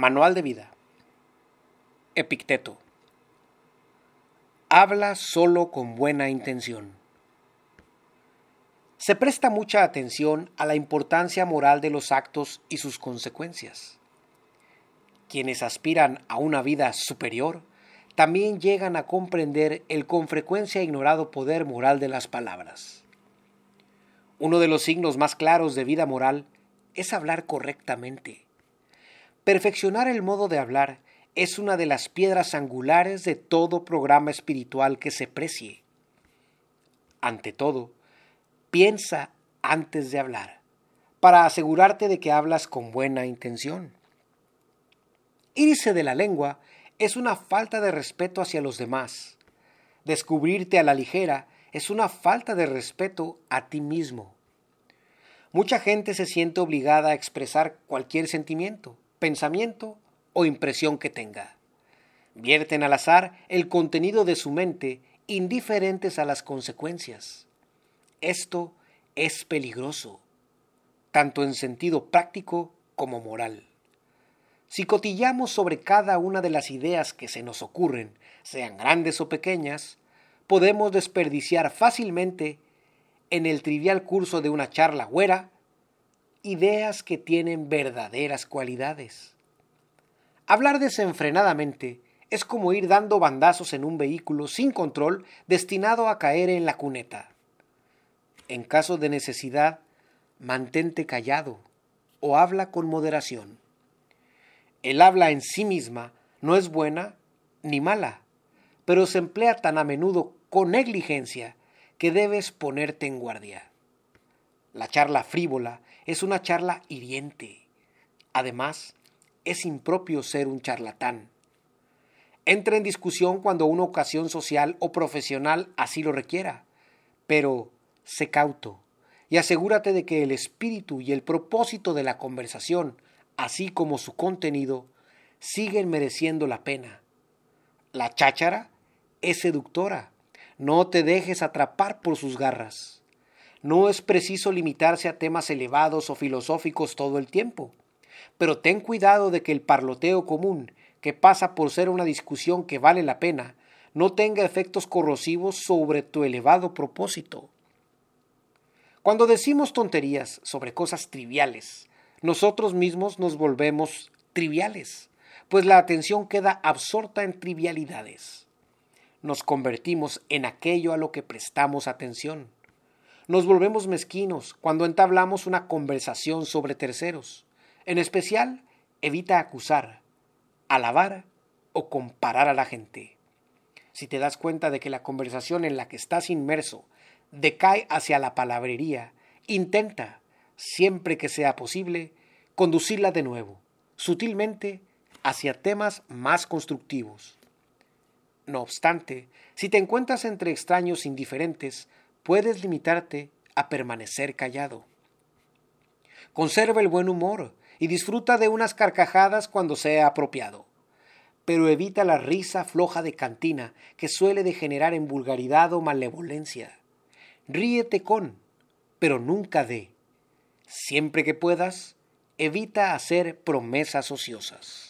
Manual de vida. Epicteto. Habla solo con buena intención. Se presta mucha atención a la importancia moral de los actos y sus consecuencias. Quienes aspiran a una vida superior también llegan a comprender el con frecuencia ignorado poder moral de las palabras. Uno de los signos más claros de vida moral es hablar correctamente Perfeccionar el modo de hablar es una de las piedras angulares de todo programa espiritual que se precie. Ante todo, piensa antes de hablar, para asegurarte de que hablas con buena intención. Irse de la lengua es una falta de respeto hacia los demás. Descubrirte a la ligera es una falta de respeto a ti mismo. Mucha gente se siente obligada a expresar cualquier sentimiento, pensamiento o impresión que tenga. Vierten al azar el contenido de su mente indiferentes a las consecuencias. Esto es peligroso, tanto en sentido práctico como moral. Si cotillamos sobre cada una de las ideas que se nos ocurren, sean grandes o pequeñas, podemos desperdiciar fácilmente en el trivial curso de una charla güera ideas que tienen verdaderas cualidades. Hablar desenfrenadamente es como ir dando bandazos en un vehículo sin control destinado a caer en la cuneta. En caso de necesidad, mantente callado o habla con moderación. El habla en sí misma no es buena ni mala, pero se emplea tan a menudo con negligencia que debes ponerte en guardia. La charla frívola es una charla hiriente. Además, es impropio ser un charlatán. Entra en discusión cuando una ocasión social o profesional así lo requiera, pero sé cauto y asegúrate de que el espíritu y el propósito de la conversación, así como su contenido, siguen mereciendo la pena. La cháchara es seductora. No te dejes atrapar por sus garras. No es preciso limitarse a temas elevados o filosóficos todo el tiempo, pero ten cuidado de que el parloteo común, que pasa por ser una discusión que vale la pena, no tenga efectos corrosivos sobre tu elevado propósito. Cuando decimos tonterías sobre cosas triviales, nosotros mismos nos volvemos triviales, pues la atención queda absorta en trivialidades. Nos convertimos en aquello a lo que prestamos atención. Nos volvemos mezquinos cuando entablamos una conversación sobre terceros. En especial, evita acusar, alabar o comparar a la gente. Si te das cuenta de que la conversación en la que estás inmerso decae hacia la palabrería, intenta, siempre que sea posible, conducirla de nuevo, sutilmente, hacia temas más constructivos. No obstante, si te encuentras entre extraños indiferentes, puedes limitarte a permanecer callado. Conserva el buen humor y disfruta de unas carcajadas cuando sea apropiado, pero evita la risa floja de cantina que suele degenerar en vulgaridad o malevolencia. Ríete con, pero nunca de. Siempre que puedas, evita hacer promesas ociosas.